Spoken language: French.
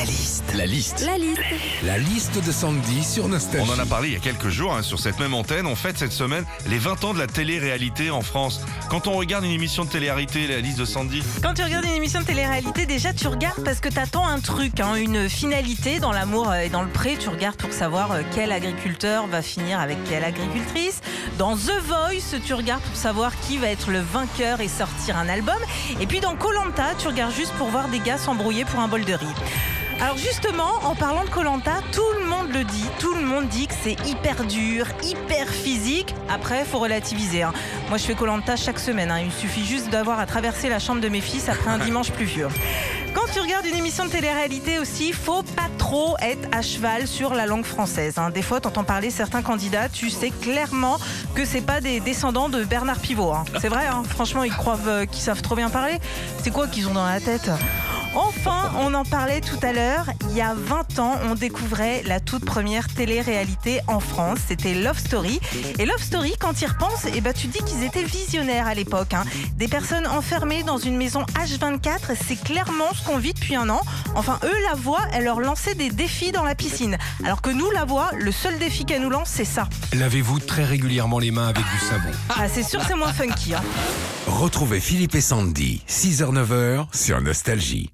La liste. La liste. La liste. La liste de Sandy sur Nostalgie. On en a parlé il y a quelques jours hein, sur cette même antenne. On fête cette semaine les 20 ans de la télé-réalité en France. Quand on regarde une émission de télé-réalité, la liste de Sandy, Quand tu regardes une émission de télé-réalité, déjà tu regardes parce que t'attends un truc, hein, une finalité dans l'amour et dans le pré. Tu regardes pour savoir euh, quel agriculteur va finir avec quelle agricultrice. Dans The Voice, tu regardes pour savoir qui va être le vainqueur et sortir un album. Et puis dans Colanta, tu regardes juste pour voir des gars s'embrouiller pour un bol de riz. Alors justement, en parlant de Colanta, tout le monde le dit, tout le monde dit que c'est hyper dur, hyper physique. Après, faut relativiser. hein. Moi, je fais Colanta chaque semaine. hein. Il suffit juste d'avoir à traverser la chambre de mes fils après un dimanche pluvieux. Quand tu regardes une émission de télé-réalité aussi, faut pas trop être à cheval sur la langue française. hein. Des fois, t'entends parler certains candidats, tu sais clairement que c'est pas des descendants de Bernard Pivot. C'est vrai, franchement, ils croient euh, qu'ils savent trop bien parler. C'est quoi qu'ils ont dans la tête? Enfin, on en parlait tout à l'heure, il y a 20 ans, on découvrait la toute première télé-réalité en France, c'était Love Story. Et Love Story, quand tu y repenses, eh ben, tu dis qu'ils étaient visionnaires à l'époque. hein. Des personnes enfermées dans une maison H24, c'est clairement ce qu'on vit depuis un an. Enfin, eux, la voix, elle leur lançait des défis dans la piscine. Alors que nous, la voix, le seul défi qu'elle nous lance, c'est ça. Lavez-vous très régulièrement les mains avec du savon. Ah, c'est sûr, c'est moins funky. hein. Retrouvez Philippe et Sandy, 6h-9h sur Nostalgie.